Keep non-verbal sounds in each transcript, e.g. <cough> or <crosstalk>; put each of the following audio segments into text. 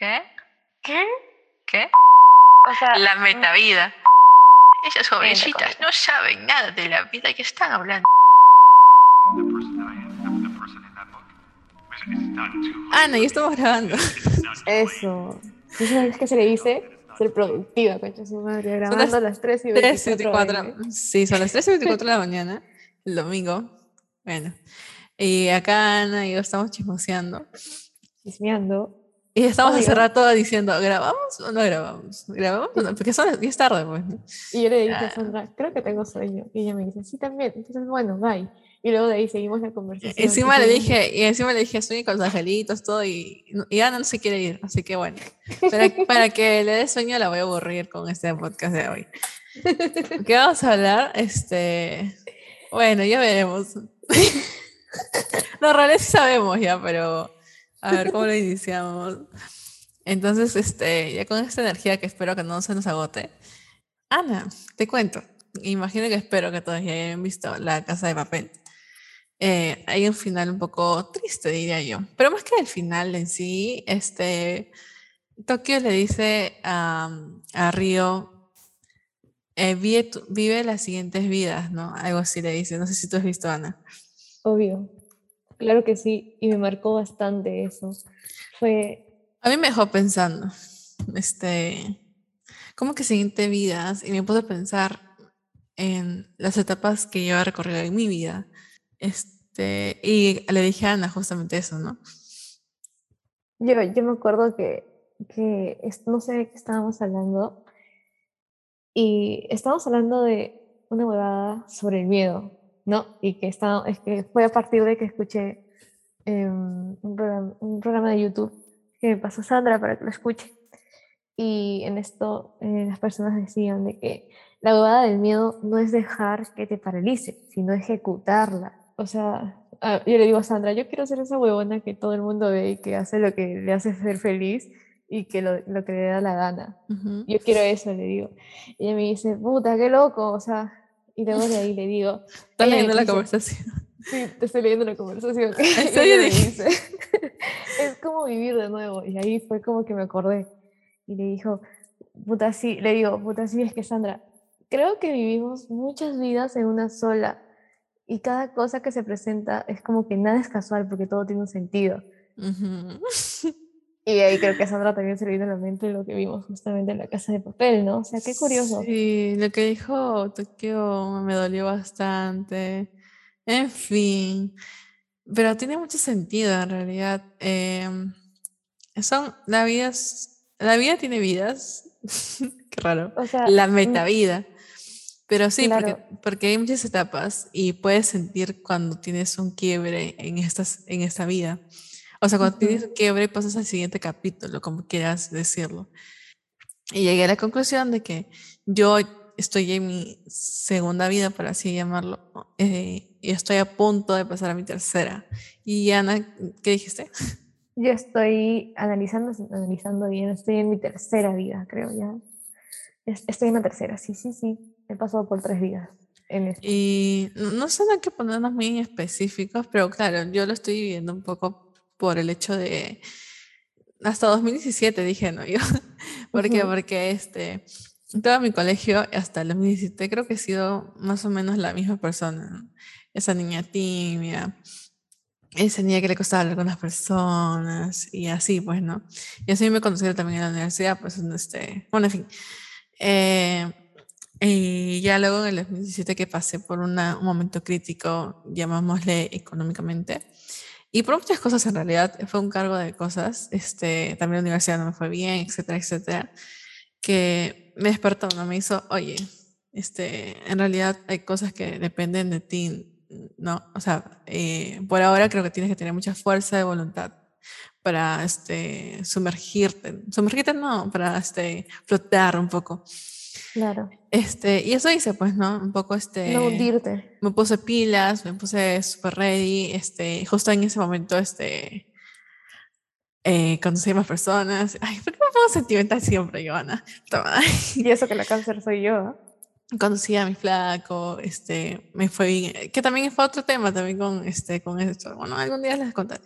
¿Qué? ¿Qué? ¿Qué? O sea, La metavida. Esas jovencitas no saben nada de la vida que están hablando. Ana, ya estamos grabando. Eso. ¿Tú sabes qué se le dice? Ser productiva, concha su madre. las Grabando a las 3 y 3 y 24. 24. Sí, son las 3 y 24 de la <laughs> mañana, el domingo. Bueno. Y acá Ana y yo estamos chismoseando. Chismeando. Y estamos hace Obvio. rato diciendo, ¿grabamos o no grabamos? ¿Grabamos o no? Porque son, es tarde, pues. ¿no? Y yo le dije Ah. a Sandra, creo que tengo sueño. Y ella me dice, sí, también. Entonces, bueno, bye. Y luego de ahí seguimos la conversación. Encima le dije, y encima le dije, sueño con los angelitos, todo, y, y Ana no se quiere ir, así que bueno. Para, <laughs> para que le dé sueño la voy a aburrir con este podcast de hoy. ¿Qué vamos a hablar? Este, bueno, ya veremos. <laughs> Realidad sí sabemos ya, pero a ver cómo lo iniciamos. Entonces, este, ya con esta energía que espero que no se nos agote. Ana, te cuento. Imagino que espero que todos ya hayan visto La Casa de Papel. Eh, hay un final un poco triste, diría yo. Pero más que el final en sí, este, Tokio le dice a, a Río, eh, vive, vive las siguientes vidas, ¿no? Algo así le dice. No sé si tú has visto, Ana. Obvio. Claro que sí. Y me marcó bastante eso. Fue A mí me dejó pensando, este, ¿cómo que siguiente vidas? Y me puse a pensar en las etapas que yo he recorrido en mi vida. Este, y le dije a Ana justamente eso, ¿no? Yo, yo me acuerdo que, que no sé de qué estábamos hablando y estábamos hablando de una huevada sobre el miedo, ¿no? Y que, está, es que fue a partir de que escuché em, un, programa, un programa de YouTube que me pasó Sandra para que lo escuche. Y en esto eh, las personas decían de que la huevada del miedo no es dejar que te paralice, sino ejecutarla. O sea, ah, yo le digo a Sandra, yo quiero ser esa huevona que todo el mundo ve y que hace lo que le hace ser feliz y que lo, lo que le da la gana. Ujú. Yo quiero eso, le digo. Y ella me dice, puta, qué loco, o sea, y luego de ahí le digo, Estás me leyendo la dice, conversación. <laughs> Sí, te estoy leyendo la conversación. ¿En dice, <laughs> es como vivir de nuevo. Y ahí fue como que me acordé. Y le dijo, puta, sí, le digo, puta, sí, es que Sandra, creo que vivimos muchas vidas en una sola. Y cada cosa que se presenta es como que nada es casual porque todo tiene un sentido. Ujú. Y ahí creo que a Sandra también se le vino a la mente lo que vimos justamente en la casa de papel, ¿no? O sea, qué curioso. Sí, lo que dijo Tokio me dolió bastante. En fin, pero tiene mucho sentido en realidad. Em, son, la vida, la vida tiene vidas. <laughs> Qué raro. O sea, La mm, metavida. Pero sí, porque, Claro. porque hay muchas etapas y puedes sentir cuando tienes un quiebre en, estas, en esta vida. O sea, cuando tienes un quiebre pasas al siguiente capítulo, como quieras decirlo. Y llegué a la conclusión de que yo estoy en mi segunda vida, por así llamarlo, eh, y estoy a punto de pasar a mi tercera. Y Ana, ¿qué dijiste? Yo estoy analizando, analizando bien, estoy en mi tercera vida, creo ya. Es- Estoy en la tercera, sí, sí, sí. He pasado por tres vidas en esto. Y no no son hay que ponernos muy específicos, pero claro, yo lo estoy viviendo un poco por el hecho de hasta 2017 dije, ¿no? <laughs> Yo, ¿por qué? Ujú. Porque este, todo mi colegio hasta el 2017 creo que he sido más o menos la misma persona. Esa niña tímida, esa niña que le costaba hablar con las personas y así, pues, ¿no? Y así me conocí también en la universidad, pues, en este, bueno, en fin. Eh, y ya luego en el 2017 que pasé por una- un momento crítico, llamámosle económicamente, y por muchas cosas en realidad, fue un cargo de cosas, este, también la universidad no me fue bien, etcétera, etcétera, que me despertó, ¿no? Me hizo, oye, este, en realidad hay cosas que dependen de ti, ¿no? O sea, eh, por ahora creo que tienes que tener mucha fuerza de voluntad para este, sumergirte, sumergirte no, para este, flotar un poco. Claro. Este, y eso hice, pues, ¿no? Un poco este. No hundirte. Me puse pilas, me puse super ready. Este, justo en ese momento, este. Eh, conocí más personas. Ay, ¿por qué me pongo sentimental siempre, Joana? Puta madre. Y eso que la cáncer soy yo. Conocí a mi flaco, este, me fue bien. Que también fue otro tema, también con, este, con esto. Bueno, algún día les contaré.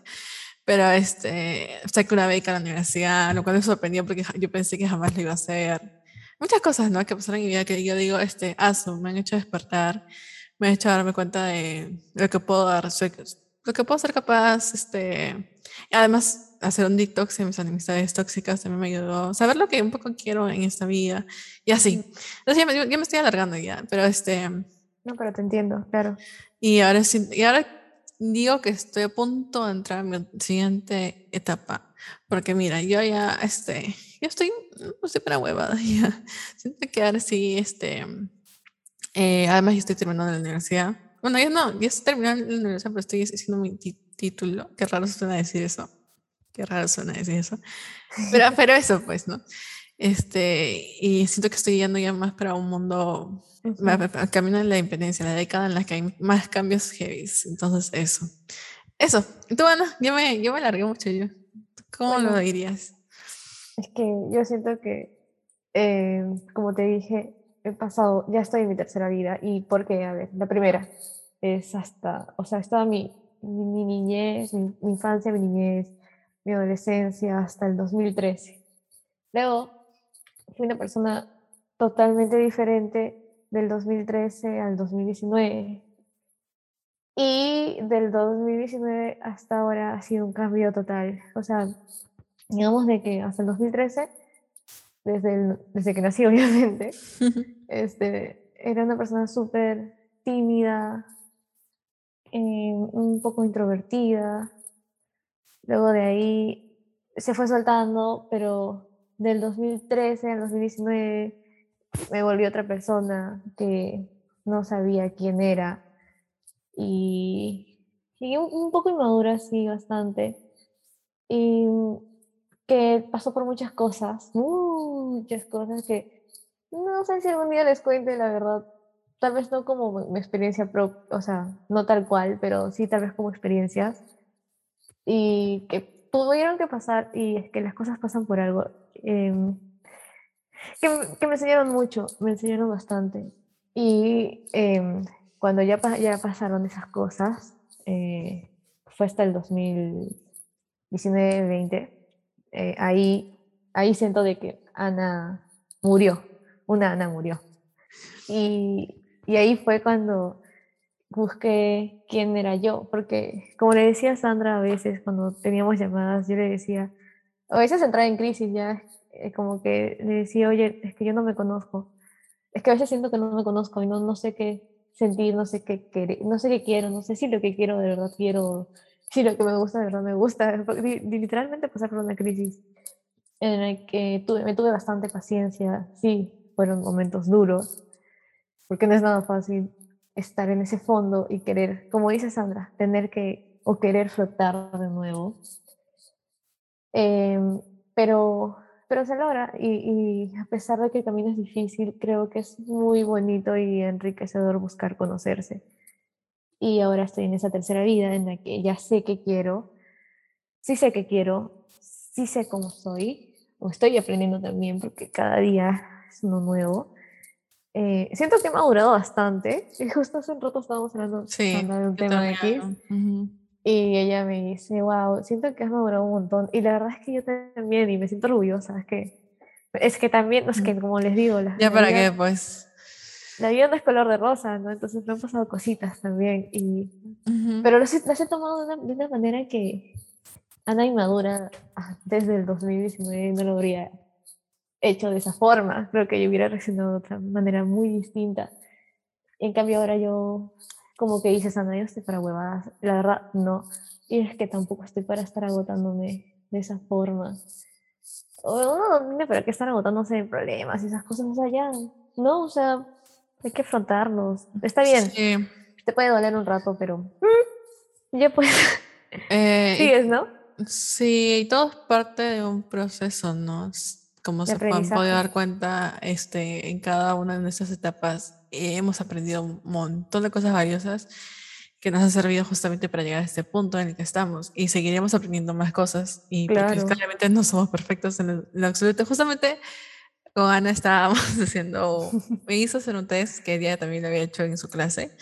Pero este, saqué una beca a la universidad, lo cual me sorprendió porque yo pensé que jamás lo iba a hacer. Muchas cosas, ¿no? Que pasaron en mi vida que yo digo, este, aso, me han hecho despertar, me han hecho darme cuenta de lo que puedo dar, lo que puedo ser capaz, este, y además hacer un detox de mis amistades tóxicas también me ayudó, saber lo que un poco quiero en esta vida y así. Entonces ya me, ya me estoy alargando ya, pero este, No, pero te entiendo, claro. y ahora, sí- y ahora digo que estoy a punto de entrar a mi siguiente etapa. Porque mira, yo ya, este, yo estoy, no estoy para huevada <laughs> ya. Siento que ahora sí, este, eh, además yo estoy terminando la universidad. Bueno, ya no, ya estoy terminando la universidad, pero estoy haciendo mi título. Qué raro suena decir eso. Qué raro suena decir eso. <laughs> Pero, pero eso, pues, ¿no? Este, y siento que estoy yendo ya más para un mundo me- me- camino en la independencia, la década en la que hay más cambios heavy. Entonces, eso. Eso. Tú, bueno, yo me, yo me largué mucho yo. ¿Cómo lo Bueno. dirías? Es que yo siento que, eh, como te dije, he pasado, ya estoy en mi tercera vida. ¿Y por qué? A ver, la primera es hasta, o sea, estaba mi, mi, mi niñez, mi, mi infancia, mi niñez, mi adolescencia, hasta el 2013. Luego, fui una persona totalmente diferente del 2013 al 2019. Y del 2019 hasta ahora ha sido un cambio total. O sea, digamos de que hasta el 2013, desde, el- desde que nací <laughs> obviamente, <laughs> este, era una persona súper tímida, eh, un poco introvertida. Luego de ahí se fue soltando, pero del 2013 al 2019 me volví otra persona que no sabía quién era y, y un, un poco inmadura, sí, bastante. Y que pasó por muchas cosas, muchas cosas que no sé si algún día les cuente, la verdad. Tal vez no como mi- experiencia o sea, no tal cual, pero sí tal vez como experiencias. Y que tuvieron que pasar, y es que las cosas pasan por algo. em, que, que me enseñaron mucho, me enseñaron bastante. Y em, cuando ya, ya pasaron esas cosas, eh, fue hasta el 2019-20, eh, ahí, ahí siento de que Ana murió, una Ana murió. Y, y ahí fue cuando busqué quién era yo, porque como le decía a Sandra a veces cuando teníamos llamadas, yo le decía, a veces entraba en crisis ya, eh, como que le decía, oye, es que yo no me conozco, es que a veces siento que no me conozco y no, no sé qué sentir, no sé qué querer, no sé qué quiero, no sé si lo que quiero de verdad quiero, si lo que me gusta de verdad me gusta, <laughs> literalmente pasar por una crisis en la que tuve, me tuve bastante paciencia, sí, fueron momentos duros, porque no es nada fácil estar en ese fondo y querer, como dice Sandra, tener que o querer flotar de nuevo. Em, pero, pero se logra y, y a pesar de que el camino es difícil, creo que es muy bonito y enriquecedor buscar conocerse. Y ahora estoy en esa tercera vida en la que ya sé qué quiero, sí sé qué quiero, sí sé cómo soy, o estoy aprendiendo también porque cada día es uno nuevo. Eh, siento que he madurado bastante. Y justo hace un rato estábamos hablando Sí, de un tema también X. hago. Ujú. Y ella me dice, wow, siento que has madurado un montón. Y la verdad es que yo también, y me siento orgullosa. Es que, es que también, es que como les digo, la, ¿Ya la para qué, pues? La vida no es color de rosa, ¿no? Entonces me han pasado cositas también. Y, Ujú. pero las, he- las he tomado de una, de una manera que Ana Inmadura ah, desde el 2019 no lo habría hecho de esa forma. Creo que yo hubiera reaccionado de otra manera muy distinta. En cambio ahora yo como que dices, Ana, yo estoy para huevadas. La verdad, no. Y es que tampoco estoy para estar agotándome de esa forma. Uno no tiene para qué estar agotándose en problemas y esas cosas. O sea, ya, no, o sea, hay que afrontarlos. Está bien, Sí. te puede doler un rato, pero mm, ya pues Eh, <laughs> sigues, ¿no? Sí, y todo es parte de un proceso, ¿no? Como se poder aprendizaje. dar cuenta, este, en cada una de nuestras etapas hemos aprendido un montón de cosas valiosas que nos han servido justamente para llegar a este punto en el que estamos y seguiremos aprendiendo más cosas y porque Claro. claramente no somos perfectos en lo absoluto. Justamente con Ana estábamos <laughs> haciendo, <laughs> me hizo hacer un test que ella también lo había hecho en su clase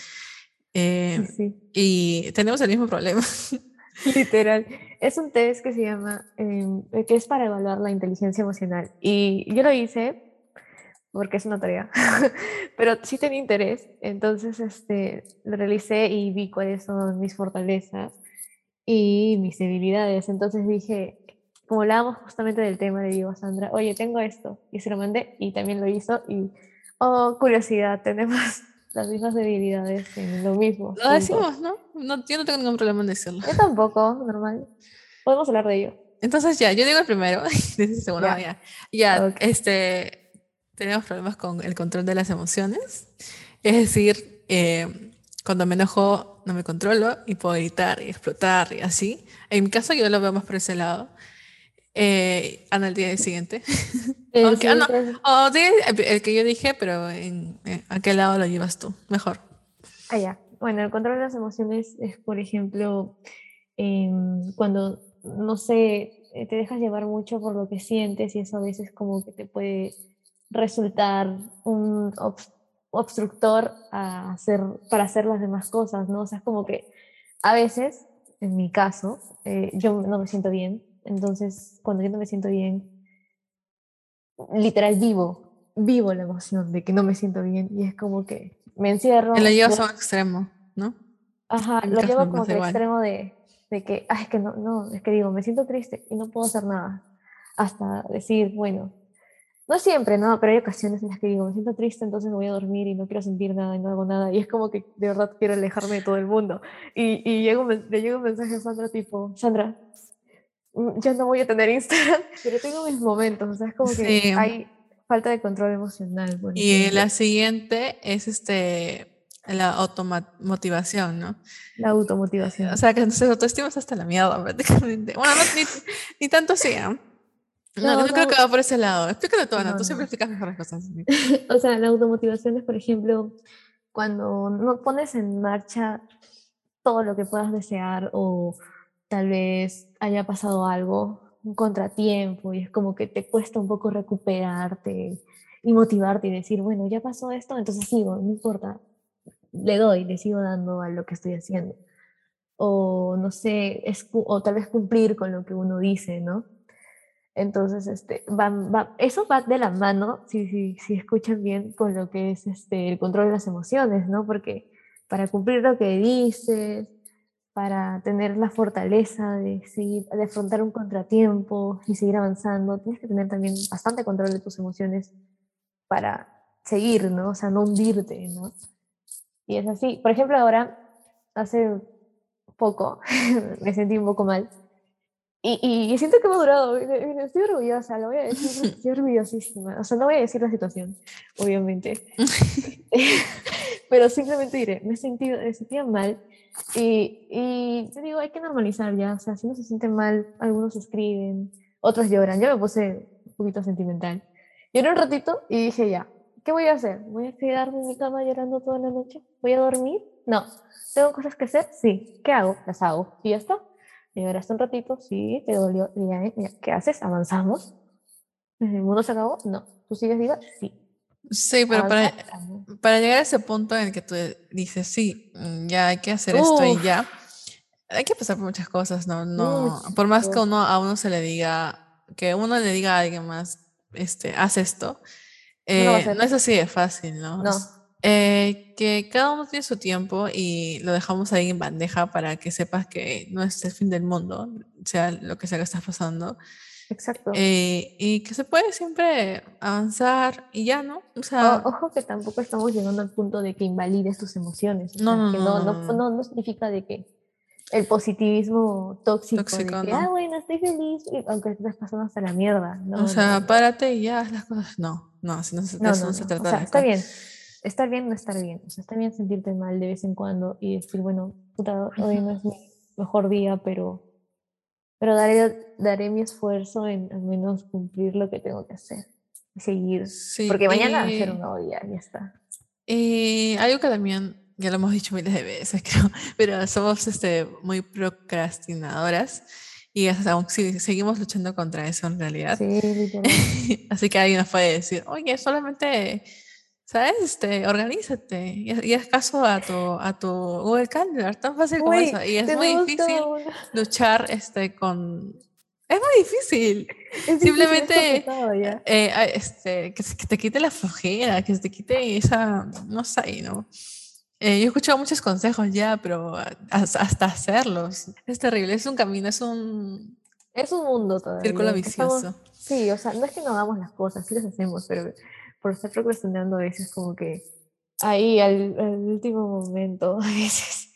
eh, sí. y tenemos el mismo problema. <laughs> Literal. Es un test que se llama, eh, que es para evaluar la inteligencia emocional. Y yo lo hice porque es una tarea, pero sí tenía interés. Entonces, este, lo realicé y vi cuáles son mis fortalezas y mis debilidades. Entonces dije, como hablábamos justamente del tema, le digo a Sandra, oye, tengo esto. Y se lo mandé y también lo hizo. Y, oh, curiosidad, tenemos <laughs> las mismas debilidades en lo mismo. Lo decimos, ¿no? ¿no? Yo no tengo ningún problema en decirlo. Yo tampoco, normal. Podemos hablar de ello. Entonces ya, yo digo el primero, <laughs> el segundo, Ya. ya. Ya, Ok. este, tenemos problemas con el control de las emociones. Es decir, eh, cuando me enojo no me controlo y puedo gritar y explotar y así. En mi caso yo lo veo más por ese lado. Eh, Ana el día siguiente. El <laughs> ah, no, siguiente- o di el, que yo dije, pero en, en a qué lado lo llevas tú, mejor. Ah, ya. Bueno, el control de las emociones es, por ejemplo, em, cuando, no sé, eh, te dejas llevar mucho por lo que sientes y eso a veces como que te puede resultar un obs- obstructor a hacer, para hacer las demás cosas, ¿no? O sea, es como que a veces, en mi caso, eh, yo no me siento bien, entonces cuando yo no me siento bien, literal vivo, vivo la emoción de que no me siento bien y es como que me encierro. Lo llevas a un extremo, ¿no? Ajá, en lo llevo me como que al extremo de, de que, ay, es que no, no, es que digo, me siento triste y no puedo hacer nada. Hasta decir, bueno, no siempre, ¿no? Pero hay ocasiones en las que digo, me siento triste, entonces me voy a dormir y no quiero sentir nada y no hago nada. Y es como que de verdad quiero alejarme de todo el mundo. Y, y llega un le llega un mensaje a Sandra tipo, Sandra, ya no voy a tener Instagram, <laughs> pero tengo mis momentos. O sea, es como que hay falta de control emocional. Y la siguiente es este la automotivación, ¿no? la automotivación. O sea, que nuestra autoestima está hasta la mierda <laughs> prácticamente. Bueno, no, ni, ni tanto así, ¿ah? No, No, no, creo que va por ese lado. Explícalo tú, Ana. No, Tú siempre explicas mejor las cosas. <laughs> O sea, la automotivación es, por ejemplo, cuando no pones en marcha todo lo que puedas desear o tal vez haya pasado algo, un contratiempo, y es como que te cuesta un poco recuperarte y motivarte y decir, bueno, ya pasó esto, entonces sigo, no importa, le doy, le sigo dando a lo que estoy haciendo. O no sé, es, o tal vez cumplir con lo que uno dice, ¿no? Entonces, este, va, va- eso va de la mano, si, si, si escuchan bien, con lo que es este, el control de las emociones, ¿no? Porque para cumplir lo que dices, para tener la fortaleza de, seguir, de afrontar un contratiempo y seguir avanzando, tienes que tener también bastante control de tus emociones para seguir, ¿no? O sea, no hundirte, ¿no? Y es así. Por ejemplo, ahora, hace poco, <laughs> me sentí un poco mal. Y, y, y siento que me ha durado. y- y Estoy orgullosa, lo voy a decir, <laughs> estoy orgullosísima. O sea, no voy a decir la situación, obviamente. <laughs> Pero simplemente diré, me, sentido, me sentía mal. Y, y te digo, hay que normalizar ya. O sea, si uno se siente mal, algunos escriben, otros lloran. Yo me puse un poquito sentimental. Lloré un ratito y dije, ya, ¿qué voy a hacer? ¿Voy a quedarme en mi cama llorando toda la noche? ¿Voy a dormir? No. ¿Tengo cosas que hacer? Sí. ¿Qué hago? Las hago. Y ya está. Lloraste un ratito, sí, te dolió. ya, ya, ¿Qué haces? ¿Avanzamos? ¿El mundo se acabó? No. ¿Tú sigues viva? Sí. Sí, pero para, para llegar a ese punto en el que tú dices, sí, mm, ya hay que hacer esto y Uf. ya, hay que pasar por muchas cosas, ¿no? no Muchas por más que uno a uno se le diga, que uno le diga a alguien más, este, haz esto, No eh, hacer. no es así de fácil, ¿no? No. Eh, que cada uno tiene su tiempo y lo dejamos ahí en bandeja para que sepas que no es el fin del mundo, sea lo que sea que estás pasando, Exacto. eh, y que se puede siempre avanzar y ya, ¿no? O sea, O- ojo que tampoco estamos llegando al punto de que invalides tus emociones. No, no, que no, no, no, no, no. no, no significa de que el positivismo tóxico, Tóxico, de que, no. ah, bueno, estoy feliz, aunque estés pasando hasta la mierda. No, o sea, no, párate y ya haz las cosas. No, no, así no se, de no, eso no, no se trata O sea, está bien. Estar bien no estar bien. O sea, está bien sentirte mal de vez en cuando y decir, bueno, puta, hoy no es mi mejor día, pero, pero daré, daré mi esfuerzo en al menos cumplir lo que tengo que hacer y seguir. Sí, Porque mañana va a ser un nuevo día, ya está. Y algo que también, ya lo hemos dicho miles de veces, <laughs> creo, pero somos este, muy procrastinadoras y hasta aún seguimos luchando contra eso en realidad. Sí. <laughs> Así que alguien nos puede decir, oye, solamente ¿Sabes? Este, organízate y, y haz caso a tu, a tu Google Calendar, tan fácil como Güey, eso. Y es muy difícil una- luchar este, con... Es muy difícil. <laughs> es difícil, es Simplemente, ya. eh, este, que, que te quite la flojera, que te quite esa, no sé, ¿no? Eh, yo he escuchado muchos consejos ya, pero hasta hacerlos es terrible, es un camino, es un Es un mundo todavía. círculo que estamos- vicioso. Sí, o sea, no es que no hagamos las cosas, sí las hacemos, pero por estar procrastinando a veces como que ahí al, al último momento <laughs> a veces.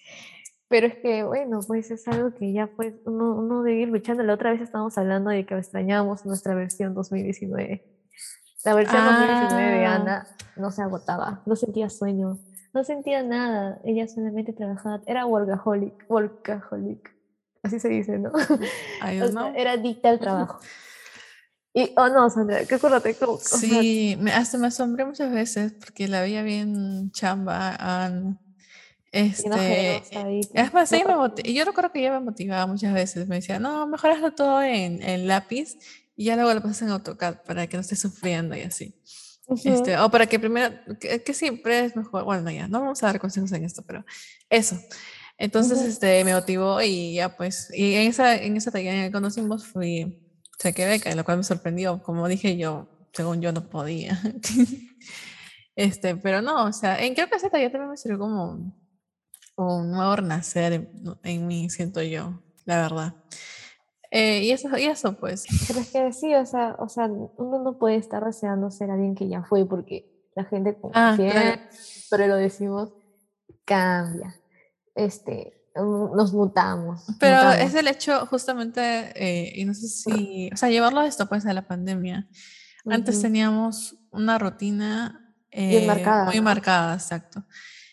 Pero es que, bueno, pues es algo que ya pues uno, uno debe ir luchando. La otra vez estábamos hablando de que extrañamos nuestra versión 2019. La versión 2019 de Ah. Ana no se agotaba, no sentía sueño, no sentía nada. Ella solamente trabajaba, era workaholic, workaholic. Así se dice, ¿no? I <laughs> O don't sea, know. era adicta al trabajo. <laughs> Y, oh no, Sandra, que acuérdate, como, o sea, Sí, me, hasta me asombré muchas veces porque la veía bien chamba. Bien Este, ojerosa ahí, es más, me no, moti- yo recuerdo que ella me motivaba muchas veces. Me decía, no, mejor hazlo todo en, en lápiz y ya luego lo pasas en AutoCAD para que no estés sufriendo y así. ujú, Este, o para que primero, que, que siempre es mejor, bueno, no, ya, no vamos a dar consejos en esto, pero eso. Entonces, Ujú. este, me motivó y ya pues, y en esa, en esa talla que conocimos fui, saqué beca, lo cual me sorprendió, como dije yo, según yo no podía. <laughs> Este, pero no, o sea, en, creo que esa talla también me sirvió como un nuevo renacer en, en mí, siento yo, la verdad. Eh, y eso, y eso pues, Pero es que sí, o sea, o sea, uno no puede estar deseando ser alguien que ya fue, porque la gente, Ah, claro. siempre pero lo decimos, cambia. Este, nos mutamos. Pero mutamos. es el hecho justamente, eh, y no sé si, o sea, llevarlo a esto pues a la pandemia. Antes Ujú. teníamos una rutina eh, marcada, muy ¿no? marcada, exacto.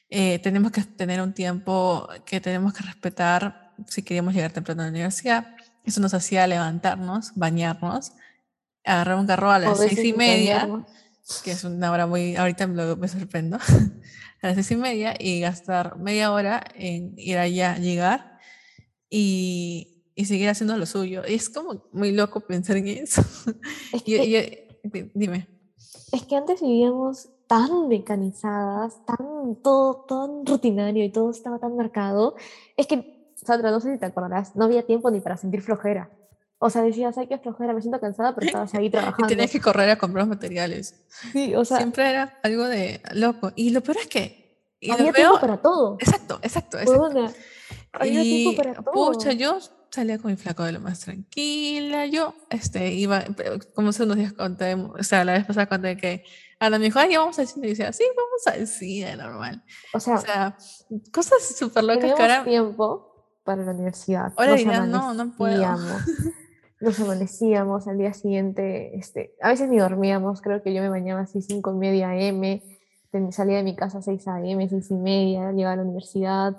Eh, tenemos que tener un tiempo que tenemos que respetar si queríamos llegar temprano a la universidad. Eso nos hacía levantarnos, bañarnos, agarrar un carro a las seis y media, bañarnos. Que es una hora muy, ahorita me, me sorprendo, <laughs> a las seis y media y gastar media hora en ir allá, llegar y, y seguir haciendo lo suyo. Y es como muy loco pensar en eso. Es <laughs> Y- que, y- di- dime. es que antes vivíamos tan mecanizadas, tan todo tan rutinario y todo estaba tan marcado. Es que, Sandra, no sé si te acordarás, no había tiempo ni para sentir flojera. O sea, decías, ay, qué flojera, me siento cansada, pero estabas ahí <laughs> Y trabajando. tenías que correr a comprar los materiales. Sí, o sea, Siempre era algo de loco. Y lo peor es que. Y lo había veo. tiempo para todo. Exacto, exacto. exacto. Había Y tiempo para todo. pucha, yo salía con mi flaco de lo más tranquila. Yo este, iba, pero como hace unos días conté, o sea, la vez pasada conté que Ana me dijo, ay, ya vamos al cine. Y decía, sí, vamos al cine, normal. O sea, O sea, cosas súper locas que ahora. tiempo para la universidad. Ahora no, no puedo. Nos amanecíamos al día siguiente, este, a veces ni dormíamos, creo que yo me bañaba así cinco y media M, salía de mi casa a 6 AM, seis y media, llegaba a la universidad,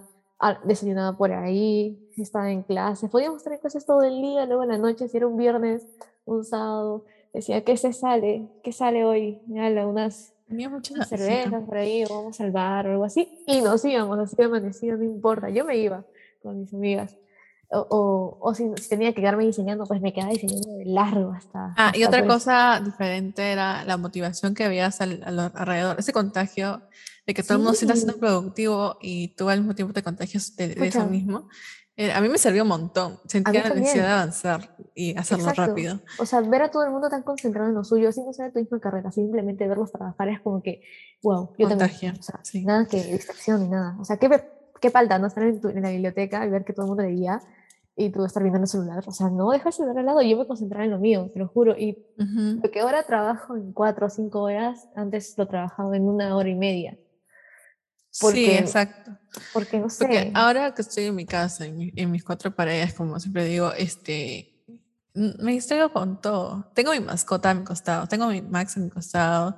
desayunaba por ahí, estaba en clases, podíamos estar en clases todo el día, luego en la noche, si era un viernes, un sábado, decía, ¿qué se sale? ¿Qué sale hoy? Ala, unas Tenía mucha unas energía. cervezas por ahí, o vamos al bar o algo así, y nos íbamos así de amanecido, no importa, yo me iba con mis amigas. O, o, o si, tenía que quedarme diseñando, pues me quedaba diseñando de largo hasta. Ah, y hasta, otra pues, cosa diferente era la motivación que había al, al- alrededor, ese contagio de que todo el mundo se está haciendo Sí. productivo y tú al mismo tiempo te contagias de, de eso mismo. Eh, a mí me sirvió un montón. Sentía la también. necesidad de avanzar y hacerlo Exacto. rápido. O sea, ver a todo el mundo tan concentrado en lo suyo, sin no ser tu misma carrera, simplemente verlos trabajar es como que, wow, yo también. Contagia, O sea, sí. nada que distracción ni nada. O sea, ¿qué, qué falta no estar en, tu- en la biblioteca y ver que todo el mundo leía y tú estar viendo en el celular? O sea, no, deja el celular al lado yo me concentraba en lo mío, te lo juro. Y Ujú. Porque ahora trabajo en cuatro o cinco horas, antes lo trabajaba en una hora y media. Sí, Porque- exacto. Porque no sé. Porque ahora que estoy en mi casa, en, mi- en mis cuatro paredes, como siempre digo, este, me distraigo con todo. Tengo mi mascota a mi costado, tengo mi Max a mi costado,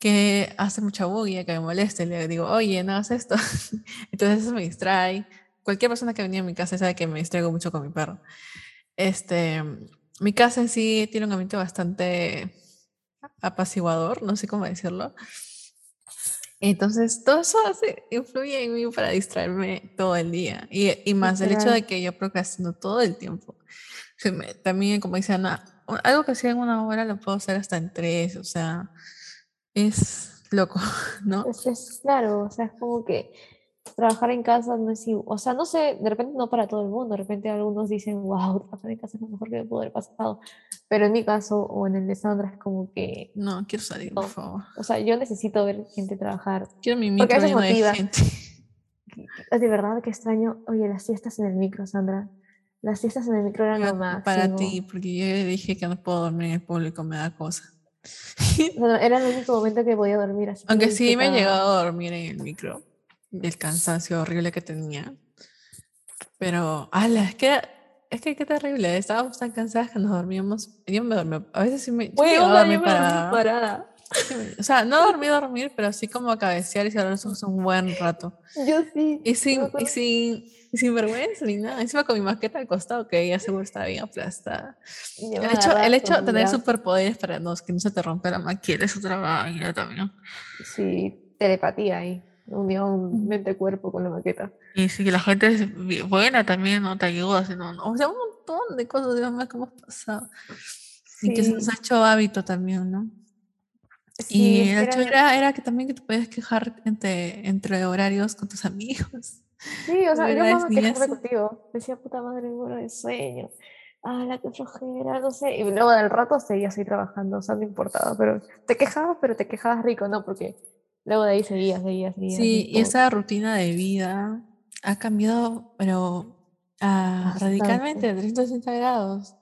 que hace mucha bulla, que me molesta, y le digo, oye, no hagas esto. <laughs> Entonces eso me distrae. Cualquier persona que venía a mi casa sabe que me distraigo mucho con mi perro. Este, mi casa en sí tiene un ambiente bastante apaciguador, no sé cómo decirlo. Entonces, todo eso hace, influye en mí para distraerme todo el día. Y, y más el hecho de que yo procrastino todo el tiempo. También, como dice Ana, algo que hacía en una hora lo puedo hacer hasta en tres. O sea, es loco, <laughs> ¿no? Es, es claro, o sea, es como que trabajar en casa no es igual. O sea, no sé, de repente no para todo el mundo. De repente algunos dicen, wow, trabajar en casa es lo mejor que me pudo haber pasado. Pero en mi caso, o en el de Sandra, es como que, No, quiero salir, por favor. o sea, yo necesito ver gente trabajar. Quiero mi Porque micro lleno de motiva. gente. <laughs> De verdad que extraño, oye, las fiestas en el micro, Sandra. Las fiestas en el micro eran lo Para, para máximo. ti, porque yo dije que no puedo dormir en el público, me da cosa. <laughs> Era el único momento que podía dormir así. que Aunque sí me he llegado a dormir en el micro, del cansancio horrible que tenía. Pero, ala, es que, es que qué terrible, estábamos tan cansadas que nos dormíamos. Yo me dormí, a veces sí me, dormir yo me dormí para- parada. Sí O sea, no dormir, dormir, pero sí como a cabecear y cerrar los ojos un buen rato. Yo sí. Y sin, y sin, y sin vergüenza ni nada. Encima con mi maqueta al costado, que ella seguro estaba bien aplastada. El hecho, el hecho de tener superpoderes para no, que no se te rompa la maqueta es otra vaina también. Sí, telepatía ahí. Unión mente-cuerpo con la maqueta. Y si la gente es buena también, ¿no? Te ayuda, si no, no, o sea, un montón de cosas, mío, que hemos pasado. Y que se nos Sí. ha hecho hábito también, ¿no? Sí, y el hecho era- era, que también que te podías quejar entre, entre horarios con tus amigos. Sí, o <laughs> sea, yo Es me eso. contigo. Decía, puta madre, muero de sueño. Ah, la que flojera, no sé. Y luego del rato seguías ahí trabajando, o sea, no importaba. Pero te quejabas, pero te quejabas rico, ¿no? Porque luego de ahí seguías, seguías, seguías. Sí, y esa rutina de vida ha cambiado, pero ah, radicalmente, de 360 grados.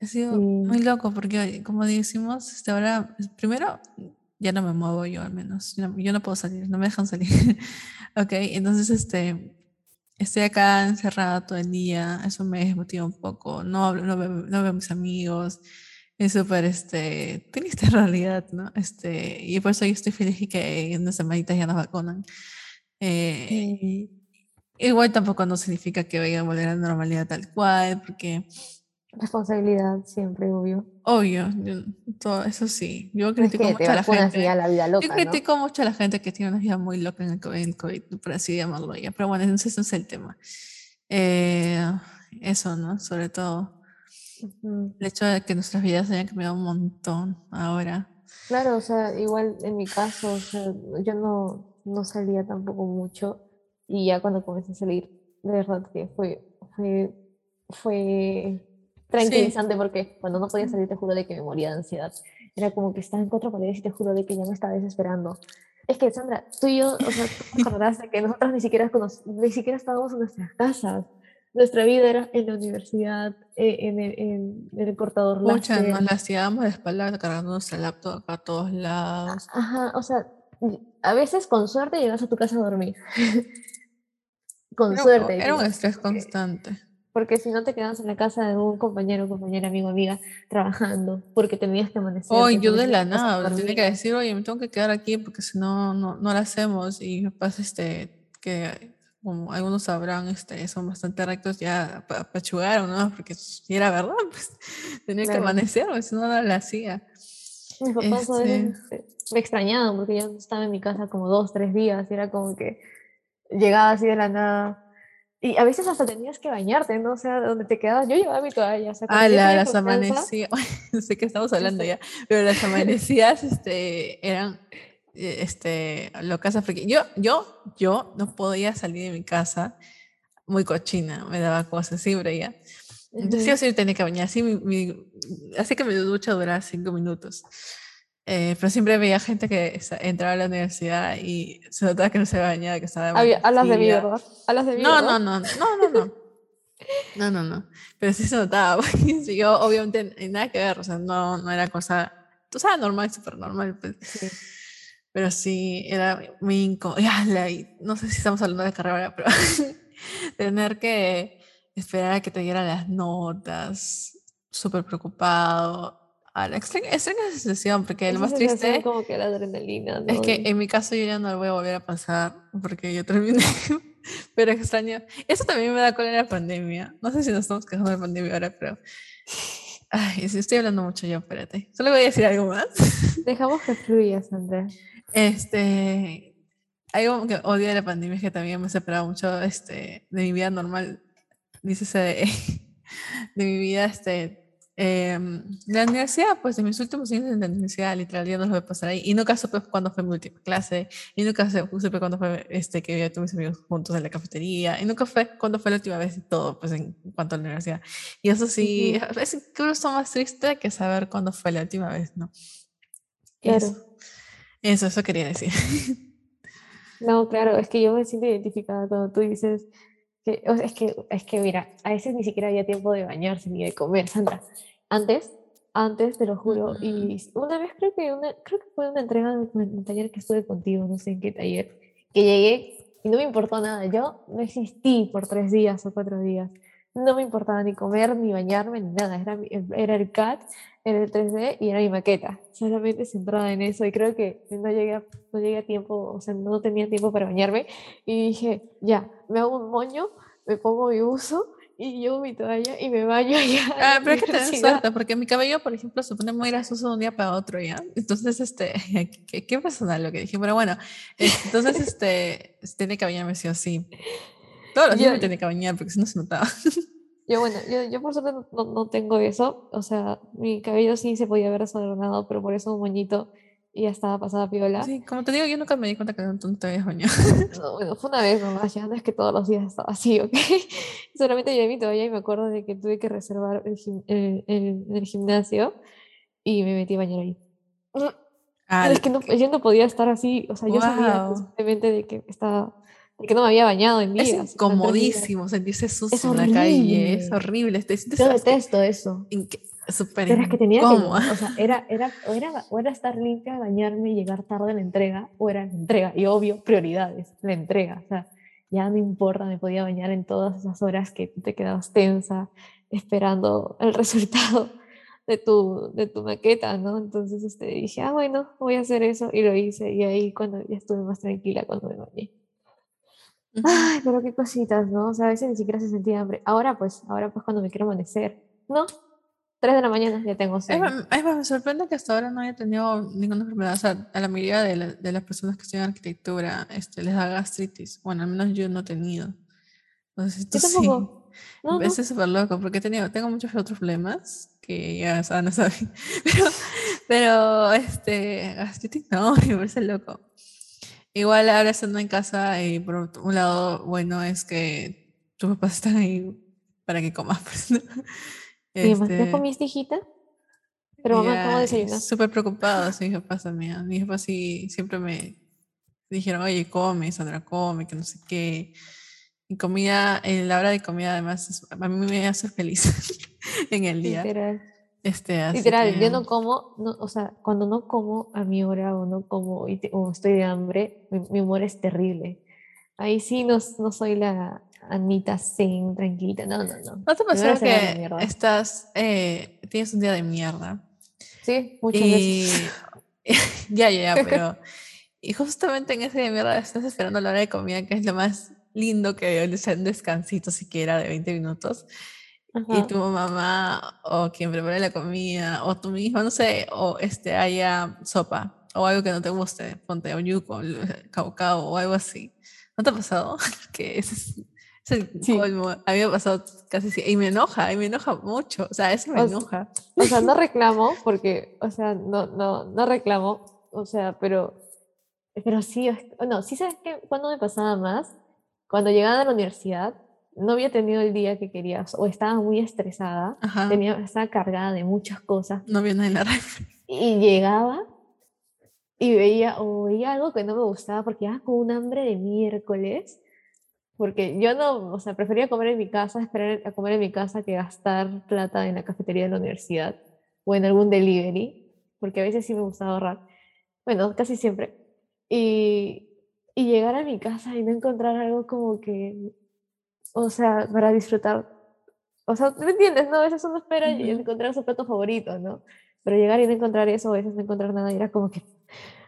Ha sido Sí. muy loco porque, como decimos, este, ahora, primero, ya no me muevo yo al menos. Yo no, yo no puedo salir, no me dejan salir. <laughs> ok, entonces, este, estoy acá encerrada todo el día, eso me desmotiva un poco. No, hablo- no, veo, no veo a mis amigos. Es súper este, triste <laughs> realidad, ¿no? Este, y por eso yo estoy feliz y que en unas semanitas ya nos vacunan. Eh, Sí. Igual tampoco no significa que vaya a volver a la normalidad tal cual, porque Responsabilidad siempre, obvio. obvio, yo- todo eso sí. Yo No es critico que mucho a la gente. ya la vida Yo loca, ¿no? critico mucho a la gente que tiene una vida muy loca en el COVID, en COVID, por así llamarlo ya. Pero bueno, ese no es el tema. Eh, eso, ¿no? Sobre todo Ujú. el hecho de que nuestras vidas hayan cambiado un montón ahora. Claro, o sea, igual en mi caso, o sea, yo no, no salía tampoco mucho y ya cuando comencé a salir, de verdad que fue, fue, fue tranquilizante porque cuando no podía salir te juro de que me moría de ansiedad. Era como que estaba en cuatro paredes y te juro de que ya me estaba desesperando. Es que, Sandra, tú y yo, o sea, tú de que nosotros ni siquiera, ni siquiera estábamos en nuestras casas. Nuestra vida era en la universidad, eh, en el, en el cortador Pucha, láser. nos lastimábamos de espalda cargando nuestra laptop a todos lados. Ajá, o sea, a veces con suerte llegas a tu casa a dormir. <laughs> con un- suerte. Era un estrés constante. Porque si no te quedas en la casa de un compañero, compañera, amigo, amiga, trabajando, porque tenías que amanecer. Hoy yo de la nada, tenía que decir, oye, me tengo que quedar aquí porque si no, no, no la hacemos. Y pasa este, que como algunos sabrán, este, son bastante rectos, ya ap- apachugaron, ¿no? Porque si era verdad, pues <laughs> tenía que Claro. amanecer, porque si no, no la hacía. Mis papás a veces este, me extrañaban porque yo estaba en mi casa como dos, tres días y era como que llegaba así de la nada. Y a veces hasta tenías que bañarte, ¿no? O sea, donde te quedabas, yo llevaba mi toalla. O sea, Ah, la- las amanecidas, <laughs> sé que estamos hablando Este- ya, pero las amanecidas este, eran eh, este, locas porque yo, yo, yo no podía salir de mi casa muy cochina, me daba cosas siempre ya. Entonces ujú, yo sí tenía que bañar, así, mi, mi- así que mi ducha duraba cinco minutos. Eh, pero siempre veía gente que entraba a la universidad y se notaba que no se bañaba, que estaba había- Hablas de. ¿verdad? Hablas de mí, No, no, no, no, no, no. No, no, no. Pero sí se notaba. <laughs> yo, obviamente, nada que ver. O sea, no, no era cosa. Tú sabes, normal, súper normal. Pues. Sí. Pero sí, era muy incómodo. No sé si estamos hablando de carrera, pero <laughs> tener que esperar a que te dieran las notas, súper preocupado. Ala, extraño, extraño esa sensación, porque lo Esa más sensación triste como que la adrenalina, es ¿no? que De- en mi caso yo ya no lo voy a volver a pasar porque yo terminé. <laughs> Pero extraño. Eso también me da con la pandemia. No sé si nos estamos quejando de la pandemia ahora, pero. Ay, estoy hablando mucho yo, espérate. Solo voy a decir algo más. <laughs> Dejamos que fluya, Sandra. Este. Algo que odio de la pandemia es que también me ha separado mucho este, de mi vida normal. Dícese de, <laughs> de mi vida este, em, la universidad, pues en mis últimos años en la universidad, literal, ya no los voy a pasar ahí. Y nunca supe cuándo fue mi última clase. Y nunca supe cuándo fue este, que a todos mis amigos juntos en la cafetería. Y nunca fue cuándo fue la última vez y todo, pues en cuanto a la universidad. Y eso sí, es incluso más triste que saber cuándo fue la última vez, ¿no? Claro. Eso, eso, eso quería decir. <laughs> No, claro, es que yo me siento identificada cuando tú dices que, o sea, es que, es que mira, a veces ni siquiera había tiempo de bañarse ni de comer, Sandra. Antes, antes, te lo juro, y una vez creo que, una, creo que fue una entrega de un taller que estuve contigo, no sé en qué taller, que llegué y no me importó nada. Yo no existí por tres días o cuatro días. No me importaba ni comer, ni bañarme, ni nada. Era, era el CAT, era el 3D y era mi maqueta. Solamente centrada en eso y creo que no llegué a, no llegué a tiempo, o sea, no tenía tiempo para bañarme y dije, ya, me hago un moño, me pongo mi buzo y llevo mi toalla y me baño allá. Ah, <laughs> pero hay que tener universidad". suerte, porque mi cabello, por ejemplo, se pone muy grasoso de un día para otro, ¿ya? Entonces, este, <laughs> qué, qué personal lo que dije, pero bueno, entonces, <laughs> este, tiene que bañarme sí o sí. Todos los días Yo- me tiene que bañar, porque si no se notaba. Yo, bueno, yo, yo por suerte no, no, tengo eso, o sea, mi cabello sí se podía ver desordenado, pero por eso un moñito y ya estaba pasada piola. Sí, como te digo, yo nunca me di cuenta que no te habías bañado. No, bueno, fue una vez nomás, ya no es que todos los días estaba así, ¿ok? <laughs> Solamente llevé mi toalla y me acuerdo de que tuve que reservar el, gim- el- el- el gimnasio y me metí a bañar ahí. Ah, es que no, yo no podía estar así, o sea, yo sabía constantemente de que estaba, de que no me había bañado en días. es incomodísimo sentirse sucio en la calle, es horrible, te sientes Yo detesto eso. Súper Pero es que tenía que, incómoda. o sea, era, era, o era, o era estar limpia, bañarme y llegar tarde a la entrega, o era la entrega, y obvio, prioridades, la entrega, o sea, ya no importa, me podía bañar en todas esas horas que te quedabas tensa, esperando el <laughs> resultado de tu, de tu maqueta, ¿no? Entonces este, dije, ah, bueno, voy a hacer eso, y lo hice, y ahí cuando ya estuve más tranquila cuando me bañé. Ay, pero qué cositas, ¿no? O sea, a veces ni siquiera se sentía hambre. Ahora pues, ahora pues cuando me quiero amanecer, ¿no? 3 de la mañana ya tengo Es sueño. es me sorprende que hasta ahora no haya tenido ninguna enfermedad. O sea, a la mayoría de, la- de las personas que estudian arquitectura este, les da gastritis. Bueno, al menos yo no he tenido. Tú Yo sí. No, no. Es súper loco, porque he tenido, tengo muchos otros problemas que ya saben, no saben. <laughs> Pero, pero este, gastritis no, <laughs> me parece loco. Igual ahora estando en casa, y por un lado, bueno, es que tus papás están ahí para que comas. Pues, <laughs> ¿no? Mi mamá, ¿ya Este, comiste, hijita? Pero mamá, ¿cómo ya, y desayunas? Súper preocupados mis papás también. Mis papás sí siempre me dijeron, oye, come, Sandra, come, que no sé qué. Y comida, en la hora de comida además, a mí me hace feliz <laughs> en el día. Literal. Este, así Literal, que- yo no como, no, o sea, cuando no como a mi hora o no como y te- o estoy de hambre, mi, mi humor es terrible. Ahí sí no, no soy la Anita Zen, tranquilita, no, no, no. ¿No te pasó que estás, eh, tienes un día de mierda? Sí, muchas Y veces. <laughs> ya, ya, ya, <laughs> pero y justamente en ese día de mierda estás esperando la hora de comida, que es lo más lindo que o sea, un descansito siquiera de 20 minutos. Y Ajá. tu mamá o quien prepare la comida o tú misma, no sé, o este haya sopa o algo que no te guste, ponte o yuco, caucao o algo así. ¿No te ha pasado? <laughs> que es, es el Sí. colmo. A mí me ha pasado casi sí, y me enoja, y me enoja mucho, o sea, eso me O enoja. O sea, no reclamo porque, o sea, no, no, no reclamo, o sea, pero, pero sí, no, sí sabes que cuando me pasaba más, cuando llegaba a la universidad, no había tenido el día que quería, o estaba muy estresada, Ajá. tenía, estaba cargada de muchas cosas, No viene en la refri. y llegaba y veía, o veía algo que no me gustaba porque ya con un hambre de miércoles, porque yo no, o sea, prefería comer en mi casa, esperar a comer en mi casa que gastar plata en la cafetería de la universidad o en algún delivery, porque a veces sí me gustaba ahorrar, bueno, casi siempre. Y, y llegar a mi casa y no encontrar algo como que, o sea, para disfrutar. O sea, ¿me entiendes? No, a veces uno espera y Ujú. encontrar su plato favorito, ¿no? Pero llegar y no encontrar eso, a veces no encontrar nada, y era como que,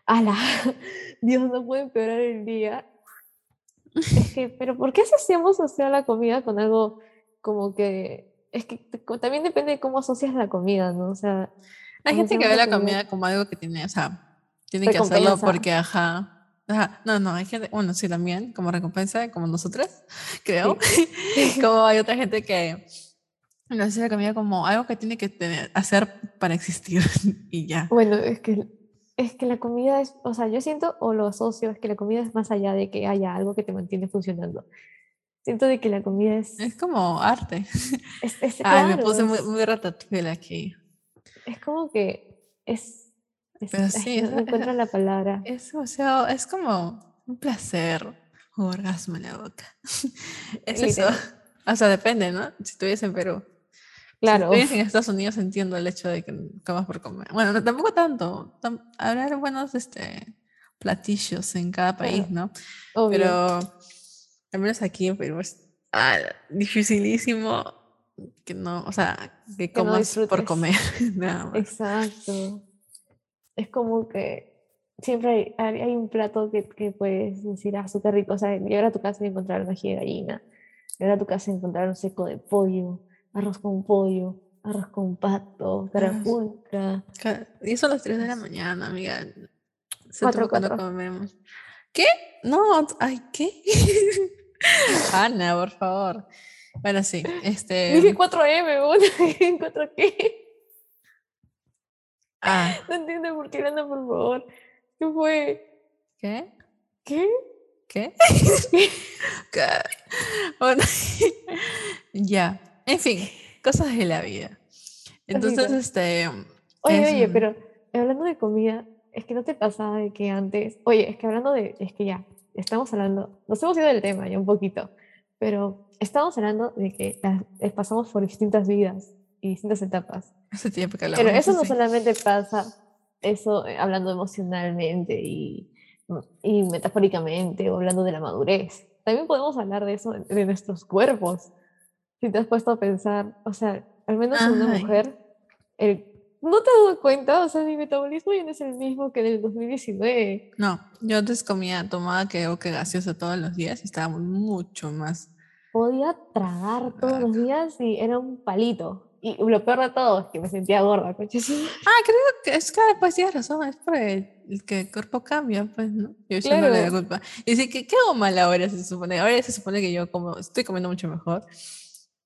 ¡ala! <laughs> Dios, no puede empeorar el día. Es que, pero ¿por qué asociamos o sea, la comida con algo como que... Es que también depende de cómo asocias la comida, ¿no? O sea, Hay gente que ve la comida- como algo que tiene, o sea, tiene que hacerlo porque, ajá. Ajá, no, no, hay gente, bueno, sí, también, como recompensa, como nosotras, <laughs> creo. <laughs> como hay otra gente que No sé, la comida como algo que tiene que tener, hacer para existir <laughs> y ya. Bueno, es que, es que la comida es, o sea, yo siento o lo asocio, es que la comida es más allá de que haya algo que te mantiene funcionando. Siento de que la comida es... Es como arte. <laughs> es, es- Ay, me claro, puse muy, es- muy ratatouille aquí. Es como que es... es- Pero sí, no, encuentro <laughs> la palabra. Es, o sea, es como un placer, un orgasmo en la boca. <laughs> Es eso. O sea, depende, ¿no? Si estuviese en Perú. Claro. Si en Estados Unidos entiendo el hecho de que comas por comer. Bueno, no, tampoco tanto. Tam- habrá buenos este, platillos en cada país, Claro. ¿no? obvio. Pero al menos aquí en Perú es ah, dificilísimo que no, o sea, que Que no comas por comer. <laughs> Nada más. Exacto. Es como que siempre hay, hay- un plato que, que puedes decir, ah, súper rico. O sea, llegar a tu casa y encontrar una de gallina. Llegar a tu casa y encontrar un seco de pollo, arroz con pollo, arroz con pato, carapulcra. Ca- Y son las 3 de la mañana, amiga. Se Cuatro, cuando comemos. ¿Qué? No, ay, ¿qué? <laughs> Ana, por favor. Bueno, sí, este. Dije 4M, bueno, 4 qué. Ah, <laughs> No entiendo por qué, Lana, por favor. ¿Qué fue? ¿qué? ¿Qué? ¿Qué? <laughs> ¿Qué? Bueno, ya. En fin, cosas de la vida. Entonces, este. Oye, es oye, pero hablando de comida, es que no te pasaba de que antes, oye, es que hablando de, es que ya, estamos hablando, nos hemos ido del tema ya un poquito, pero estamos hablando de que las- eh, pasamos por distintas vidas y distintas etapas. Hace tiempo que hablamos. Pero eso no sí. solamente pasa, eso eh, hablando emocionalmente y, y metafóricamente, o hablando de la madurez. También podemos hablar de eso, de nuestros cuerpos. Si te has puesto a pensar, o sea, al menos en una mujer, el- ¿no te has dado cuenta? O sea, mi metabolismo ya no es el mismo que en el 2019. No, yo antes comía, tomaba que que gaseosa todos los días y estaba mucho más. Podía tragar todos los días y era un palito. Y lo peor de todo es que me sentía gorda, coches. <laughs> Ah, creo que es claro, pues tienes razón, es por el, el que el cuerpo cambia, pues, ¿no? Yo la Claro. culpa. Y decir que, ¿qué hago mal ahora? Se supone, ahora se supone que yo como, estoy comiendo mucho mejor.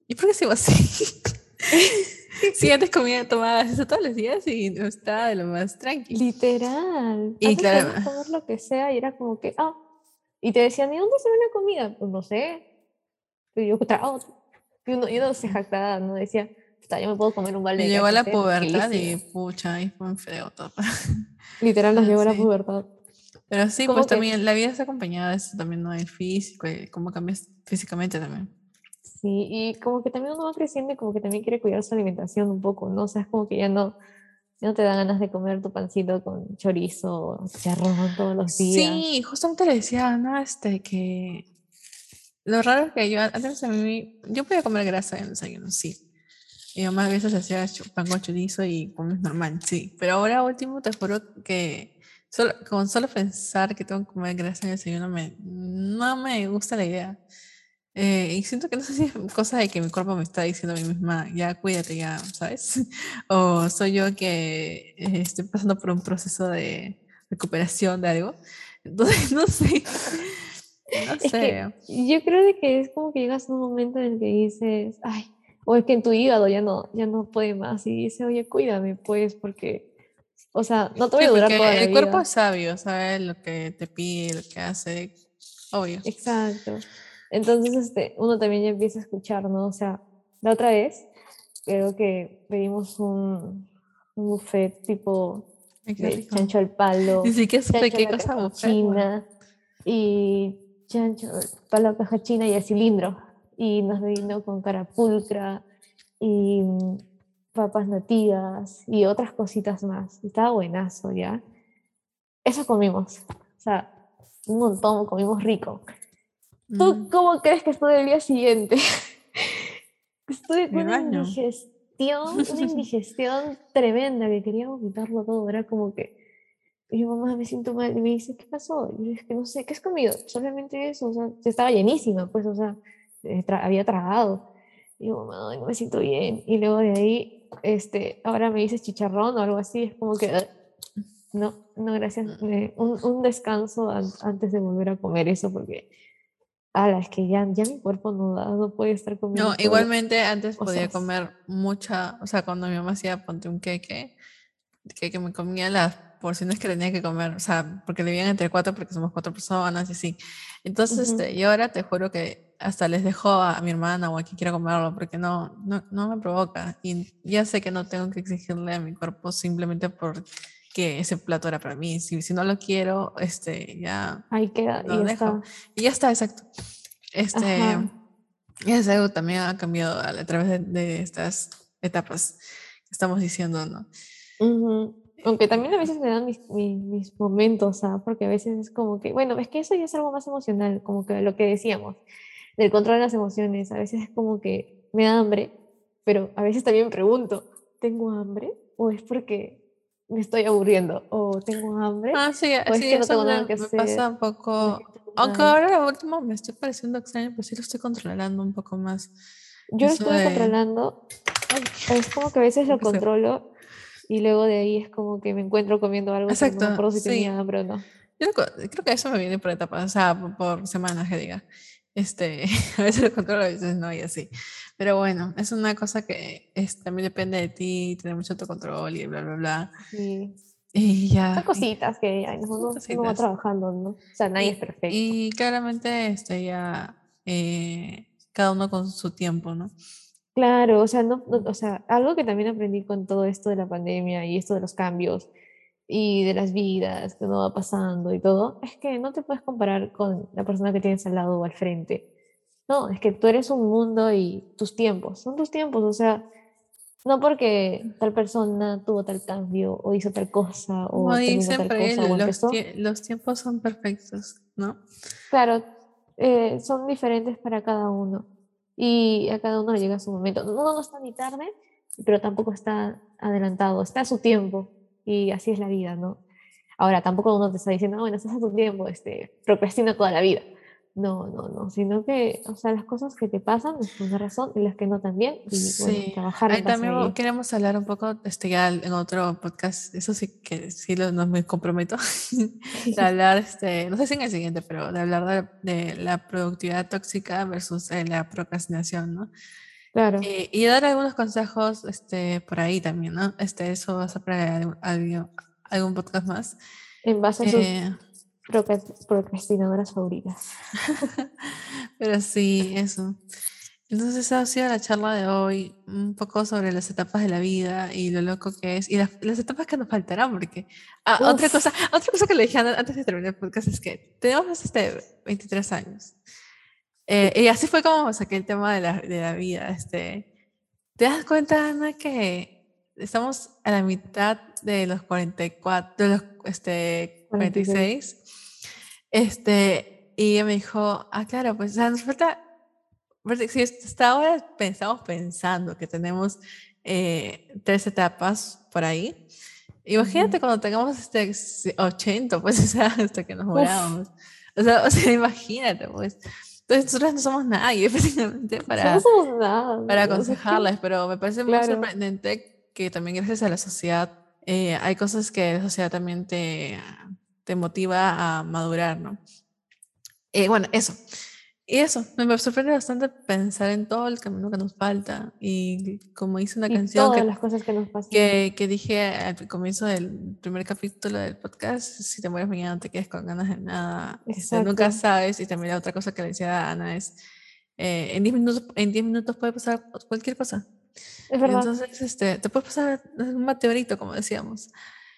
¿Y por qué sigo así? <laughs> sí, antes comía, tomaba eso todos los días y estaba de lo más tranquilo. Literal. Y claro- comer lo que sea y era como que, ah. Y te decían, ¿y dónde se ve la comida? Pues no sé. Pero yo trago. Y uno, y uno se jactaba, ¿no? Decía, "Puta, yo me puedo comer un balde Me llegó la KFC, pubertad y feliz". pucha, y fue feo todo. <laughs> Literal nos Ah, llegó la sí. pubertad. Pero sí, ¿Cómo pues que? también la vida está acompañada de eso también, ¿no? El físico, y cómo cambias físicamente también. Sí, y como que también uno va creciendo y como que también quiere cuidar su alimentación un poco, ¿no? O sea, es como que ya no, no te da ganas de comer tu pancito con chorizo, chicharrón todos los días. Sí, justamente le decía, ¿no? Este, que lo raro es que yo antes a mí, yo podía comer grasa en el desayuno, sí. Y mamá a veces hacía pan con chorizo y comes normal, sí. Pero ahora último te juro que solo, con solo pensar que tengo que comer grasa en el desayuno me, no me gusta la idea. Eh, y siento que no <laughs> sé si es cosa de que mi cuerpo me está diciendo a mí misma, ya cuídate, ya, ¿sabes? <laughs> O soy yo que eh, estoy pasando por un proceso de recuperación de algo. <laughs> Entonces, no sé. No Es sé. que yo creo de que es como que llegas a un momento en el que dices, ay, o es que en tu hígado ya no, ya no puede más y dice, oye, cuídame, pues, porque, o sea, no te voy Sí, a durar porque toda la el cuerpo es sabio, sabe lo que te pide, lo que hace. Obvio. Exacto. Entonces, este, uno también ya empieza a escuchar, ¿no? O sea, la otra vez, creo que pedimos un, un buffet tipo de chancho al palo, Ni siquiera supe qué a cosa caja buffet, bueno. china y chancho al palo a caja china y el cilindro. Y nos vino con carapulcra y papas nativas y otras cositas más. Estaba buenazo, ¿ya? Eso comimos. O sea, un montón, comimos rico. ¿Tú Mm. cómo crees que estuve el día siguiente? <laughs> Estuve con una indigestión, <laughs> una indigestión tremenda que quería vomitarlo todo. Era como que, y yo, mamá, me siento mal. Y me dice, ¿qué pasó? Y yo, es que no sé, ¿qué has comido? Solamente eso, o sea, estaba llenísima, pues, o sea, eh, tra- había tragado. Y yo, mamá, no me siento bien. Y luego de ahí, este, ahora me dices chicharrón o algo así, es como que, no, no, gracias. eh, un, un descanso an- antes de volver a comer eso, porque ala, es que ya, ya mi cuerpo no da, no puede estar comiendo. No, todo. igualmente antes podía cosas. comer mucha, o sea, cuando mi mamá hacía ponte un queque, que, que me comía las porciones que tenía que comer, o sea, porque vivían entre cuatro porque somos cuatro personas y así. Entonces, Ujú. este, y ahora te juro que hasta les dejo a, mi hermana o a quien quiera comerlo porque no, no, no me provoca. Y ya sé que no tengo que exigirle a mi cuerpo simplemente porque ese plato era para mí. Si, si no lo quiero, este, ya Ahí queda lo y ya dejo. está. Y ya está, exacto. Este, Ajá. y es algo que también ha cambiado a, a través de, de estas etapas que estamos diciendo, ¿no? Ujú. Aunque también a veces me dan mis, mis, mis momentos, ¿ah? Porque a veces es como que, bueno, es que eso ya es algo más emocional, como que lo que decíamos, del control de las emociones. A veces es como que me da hambre, pero a veces también me pregunto, ¿tengo hambre? ¿O es porque me estoy aburriendo? ¿O tengo hambre? Ah, sí, O es sí, que no tengo me, nada que me hacer. pasa un ¿O poco. es que Aunque ahora lo último me estoy pareciendo extraño, pero sí lo estoy controlando un poco más. Yo lo estuve de- controlando. Es como que a veces lo que controlo y luego de ahí es como que me encuentro comiendo algo, pero no Exacto, me si sí. tenía hambre o no. Yo creo, que eso me viene por etapas, o sea, por semanas que diga. Este, <laughs> a veces lo controlo, a veces no, y así. Pero bueno, es una cosa que es, también depende de ti, tener mucho autocontrol y bla, bla, bla. Sí. Y ya. Son cositas que ay, uno, uno va cositas. trabajando, ¿no? O sea, nadie y, es perfecto. y claramente este, ya eh, cada uno con su tiempo, ¿no? Claro, o sea, no, no- o sea, algo que también aprendí con todo esto de la pandemia y esto de los cambios y de las vidas que uno va pasando y todo, es que no te puedes comparar con la persona que tienes al lado o al frente. No, es que tú eres un mundo y tus tiempos, son tus tiempos, o sea, no porque tal persona tuvo tal cambio o hizo tal cosa o Como dicen tal cosa o los, tie- los tiempos son perfectos, ¿no? Claro, eh, son diferentes para cada uno y a cada uno le llega su momento. Uno no está ni tarde, pero tampoco está adelantado, está a su tiempo y así es la vida, ¿no? Ahora, tampoco uno te está diciendo, "Ah, bueno, estás a tu tiempo, este, procrastina toda la vida. No, no, no, sino que, o sea, las cosas que te pasan es una razón y las que no también, y bueno, Sí, trabajar ahí también ello. queremos hablar un poco, este, ya en otro podcast, eso sí que sí lo, no me comprometo, <laughs> de <laughs> hablar, este, no sé si en el siguiente, pero de hablar de, de la productividad tóxica versus eh, la procrastinación, ¿no? Claro, Eh, y dar algunos consejos, este, por ahí también, ¿no? Este, eso va a ser para algún, algún- podcast más. en base a sus Eh, procrast- procrastinadoras favoritas. <laughs> Pero sí, eso. Entonces esa ha sido la charla de hoy, un poco sobre las etapas de la vida y lo loco que es, y las, las etapas que nos faltarán, porque ah, otra cosa, otra cosa que le dije an- antes de terminar el podcast es que tenemos este 23 años. Eh, y así fue como saqué el tema de la, de la vida. Este, ¿Te das cuenta, Ana, que estamos a la mitad de los 44, de los este, 46? Este, y ella me dijo, ah, claro, pues o sea, nos falta, porque si hasta ahora pensamos pensando que tenemos eh, tres etapas por ahí, imagínate cuando tengamos este 80, pues, <laughs> o sea, hasta que nos moramos. O sea, o sea, imagínate, pues. Entonces, nosotros no somos nadie, <laughs> prácticamente, para, no nada. para sea, es que- pero me parece muy Claro. sorprendente que también gracias a la sociedad eh, hay cosas que la sociedad también te, te motiva a madurar, ¿no? Eh, bueno, eso. Y eso, me sorprende bastante pensar en todo el camino que nos falta y como hice una y canción todas que, las cosas que nos pasan. que, que dije al comienzo del primer capítulo del podcast, si te mueres mañana no te quedes con ganas de nada, este, nunca sabes, y también la otra cosa que le decía a Ana es, eh, en 10 minutos, en 10 minutos puede pasar cualquier cosa. es verdad. Entonces, este, te puede pasar un meteorito, como decíamos.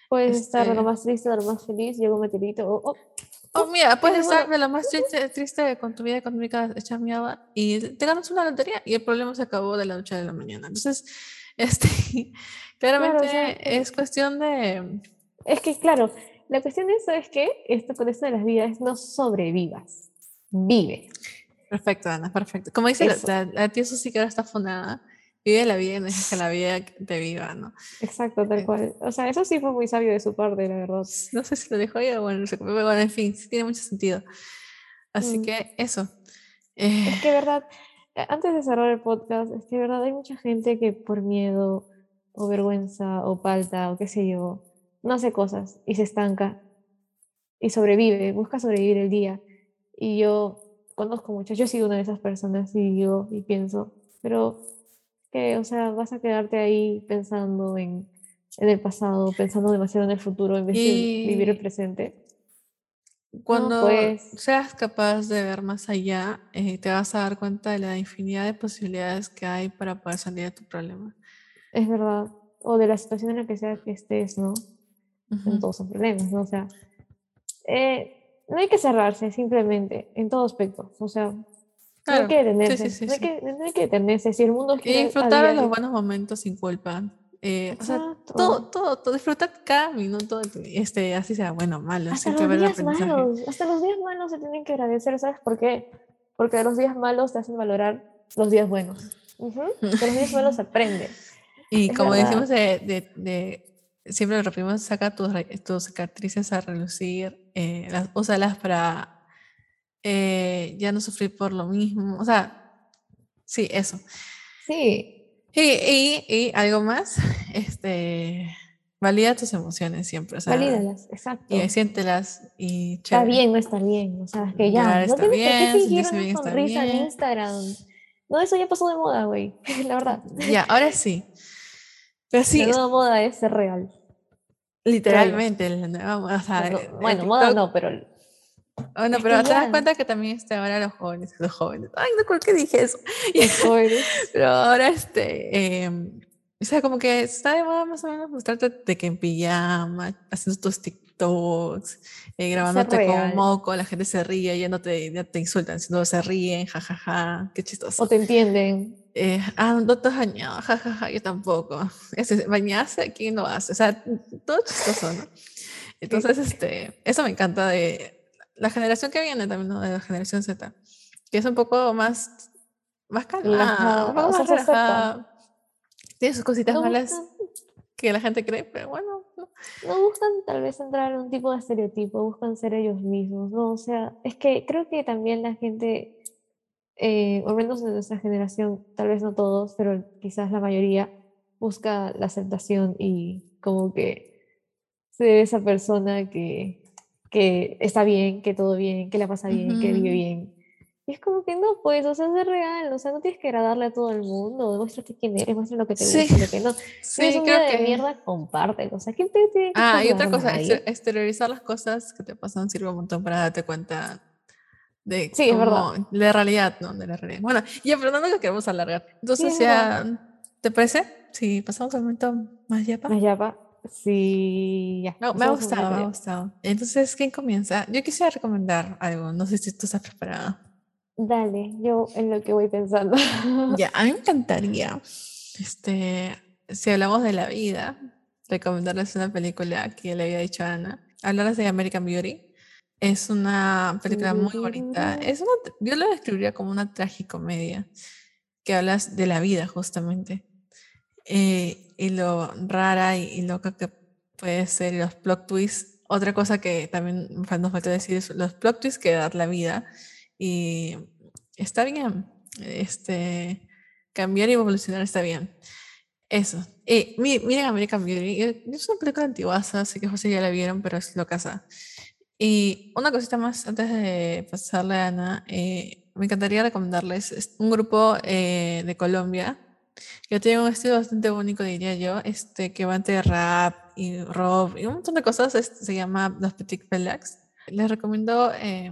Puedes estar de lo este- más triste, lo más feliz, llega un meteorito. oh, oh, Oh, mira, puedes estar de lo más triste, triste con tu vida económica hecha mierda y te ganas una lotería y el problema se acabó de la noche a la mañana. Entonces, <laughs> este, claramente sea, es cuestión de... Es que, claro, la cuestión es, ¿sabes qué? Esto con esto de las vidas es no sobrevivas, vive. Perfecto, Ana, perfecto. Como dice la, Eso. la, la tía que ahora está fundada, vive la vida y no dejes que la vida te viva, ¿no? Exacto, tal Eh. cual. O sea, eso sí fue muy sabio de su parte, la verdad. No sé si lo dijo ella, bueno, bueno, en fin, sí tiene mucho sentido. Así Mm. que eso. Eh, Es que, verdad, eh, antes de cerrar el podcast, es que, verdad, hay mucha gente que por miedo o vergüenza o falta o qué sé yo, no hace cosas y se estanca y sobrevive, busca sobrevivir el día. Y yo conozco muchas, yo he sido una de esas personas y digo y pienso, pero que, o sea, vas a quedarte ahí pensando en, en el pasado, pensando demasiado en el futuro en vez de vivir el Y presente. No, cuando pues, seas capaz de ver más allá, eh, te vas a dar cuenta de la infinidad de posibilidades que hay para poder salir de tu problema. es verdad, o de la situación en la que sea que estés, ¿no? En Ujú, todos son problemas, ¿no? O sea, eh, no hay que cerrarse simplemente en todo aspecto, o sea, no hay Claro, que sí, sí, detenerse, sí, no hay sí. que, no hay que detenerse, si el mundo Y gira disfrutar los buenos momentos sin culpa. eh, o sea, todo, todo, todo, disfrutar cada minuto este, así sea bueno o malo, Hasta los días malos, hasta los días malos se tienen que agradecer, ¿sabes por qué? Porque los días malos te hacen valorar los días buenos. Ujú, De los días malos se <laughs> aprende, Y es como verdad. decimos de, de, de- siempre lo repetimos, saca tus, tus cicatrices a relucir, eh, las, úsalas para eh, ya no sufrir por lo mismo. O sea, sí, eso. Sí, Y, y, y algo más, <laughs> este, valida tus emociones siempre, o sea, valídalas, y exacto. siéntelas y Está bien no estar bien, o sea, que ya, Llorar no está bien, fingir sentirse una bien está sonrisa en. Instagram. No, eso ya pasó de moda, güey, <laughs> la verdad. Ya, ahora sí. Pero La sí, nueva moda es ser real, literalmente, la nueva moda, o sea, Bueno, el bueno, moda TikTok no, pero Bueno, es pero te das cuenta que también este, ahora los jóvenes, los jóvenes. Ay, no creo que dije eso. <laughs> los jóvenes <laughs> Pero ahora, este, em, o sea, como que está de moda más o menos mostrarte de que en pijama, haciendo tus TikToks, eh, grabándote con moco, la gente se ríe, ya no te, ya te insultan, sino se ríen, jajaja, qué O chistoso. te entienden. Eh, ah, no te has bañado, jajaja, yo tampoco. Ese, bañarse, ¿quién lo hace? O sea, todo chistoso, ¿no? <laughs> Entonces, este, eso me encanta de la generación que viene también, ¿no? De la generación Z, que es un poco más, más calmada, un poco más relajada. Tiene sus cositas No malas buscan, que la gente cree, pero bueno, no. no buscan tal vez entrar en un tipo de estereotipo, buscan ser ellos mismos, ¿no? O sea, es que creo que también la gente, eh, o menos de nuestra generación, tal vez no todos, pero quizás la mayoría, busca la aceptación y como que ser esa persona que, que está bien, que todo bien, que la pasa bien, que vive bien. Y es como que no, pues, o sea, es real, o sea, no tienes que agradarle a todo el mundo, demuéstrate quién eres, muestra lo que te Sí, gusta lo que no. Sí, un día creo de que. mierda, compártelo, o sea, ¿quién te tiene que Ah, y otra cosa, exteriorizar las cosas que te pasan sirve un montón para darte cuenta de Sí, es verdad, de la realidad, ¿no? De la realidad. Bueno, ya, pero no nos queremos alargar. sí, Entonces es verdad. ya, ¿te parece? Si pasamos al momento más yapa. Más yapa, sí, ya, No, me ha gustado, me ha gustado. Entonces, ¿quién comienza? Yo quisiera recomendar algo, no sé si tú estás preparada. Dale, yo en lo que voy pensando. <laughs> Ya, a mí me encantaría, este, si hablamos de la vida, recomendarles una película que le había dicho a Ana. Hablarles de American Beauty. Es una película muy bonita. Tururururu. Es una, yo la describiría como una tragicomedia que hablas de la vida justamente. Eh, y lo rara y, y loca que puede ser los plot twists. Otra cosa que también nos faltó decir es los plot twists que da la vida. Y está bien. Este, cambiar y evolucionar está bien. Eso. Mi- miren American Beauty. eh, Es una película antiguaza, así que José ya la vieron, pero es lo casa. Y una cosita más antes de pasarle a Ana, eh, me encantaría recomendarles es un grupo eh, de Colombia que tiene un estilo bastante único, diría yo, este, que va entre rap y rock y un montón de cosas. este, se llama Los Petit Pelax. Les recomiendo eh,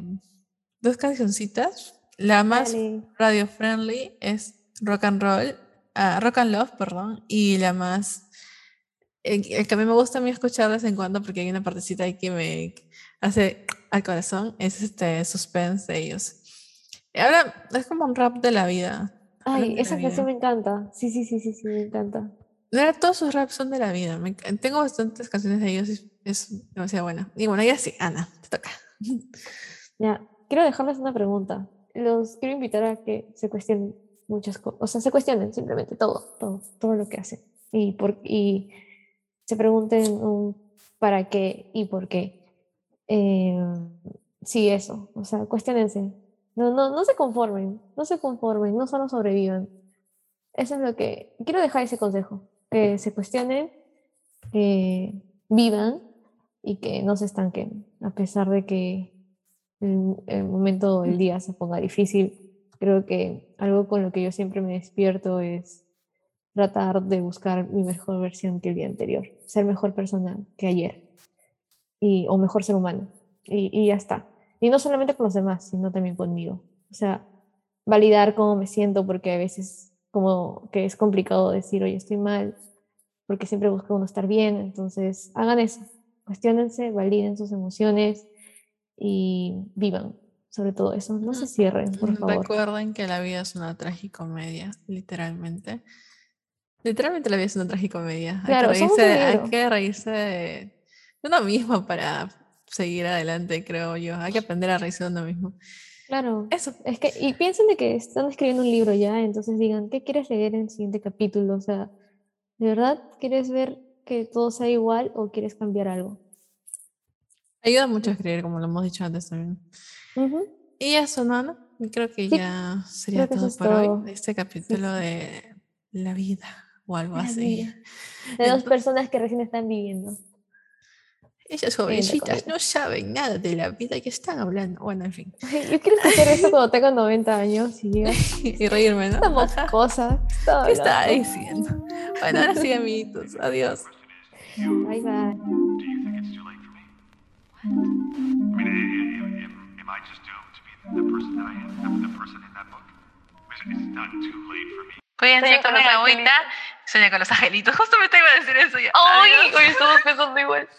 dos cancioncitas. La más Dale, radio friendly es Rock and Roll, ah, Rock and Love, perdón, y la más el, el que a mí me gusta a mí escuchar de vez en cuando porque hay una partecita ahí que me hace al corazón es este suspense de ellos. Ahora es como un rap de la vida. Ay, esa canción me encanta. Sí, sí, sí, sí, sí, me encanta. Verdad, todos sus raps son de la vida. me tengo bastantes canciones de ellos y es, es demasiado buena. Y bueno, ya sí, Ana, te toca. <laughs> Ya, quiero dejarles una pregunta. Los quiero invitar a que se cuestionen muchas cosas, o sea, se cuestionen simplemente todo, todo, todo lo que hacen. Y, por, y se pregunten un para qué y por qué. Eh, sí, eso, o sea, cuestionense. No, no, no se conformen, no se conformen, no solo sobrevivan. Eso es lo que quiero dejar ese consejo, que se cuestionen, que vivan y que no se estanquen, a pesar de que el, momento del día se ponga difícil, creo que algo con lo que yo siempre me despierto es tratar de buscar mi mejor versión que el día anterior, ser mejor persona que ayer y, o mejor ser humano y, y ya está. Y no solamente con los demás, sino también conmigo. O sea, validar cómo me siento porque a veces como que es complicado decir, oye, estoy mal, porque siempre busca uno estar bien. Entonces, hagan eso, cuestionense, validen sus emociones y vivan sobre todo eso. No se cierren, por favor. Recuerden que la vida es una tragicomedia, literalmente. Literalmente la vida es una tragicomedia. Claro, hay, que reírse, hay que reírse de uno mismo para seguir adelante, creo yo. Hay que aprender a reírse de uno mismo. Claro. Eso. Es que, y piensen de que están escribiendo un libro ya, entonces digan, ¿qué quieres leer en el siguiente capítulo? O sea, ¿de verdad quieres ver que todo sea igual o quieres cambiar algo? Ayuda mucho a escribir, como lo hemos dicho antes también. Ujú. Y eso. ¿no? Creo que Sí, ya sería que todo por todo. hoy. Este capítulo de la vida o algo La así. vida. <laughs> De dos personas que recién están viviendo. Esas jovencitas no saben nada de la vida que están hablando. Bueno, en fin. Yo quiero escuchar eso cuando tenga 90 años y diga, <laughs> y reírme, ¿no? estamos <laughs> cosas. ¿Qué estaba diciendo? Bueno, ahora sí, amiguitos. Adiós. Bye bye. The person that I am, the, person in that book? It's not too late for me. Cuídense con la agüita. Sueña con los angelitos. <laughs> Justo me te iba a decir eso ya. ¡Ay! Hoy estamos pensando igual.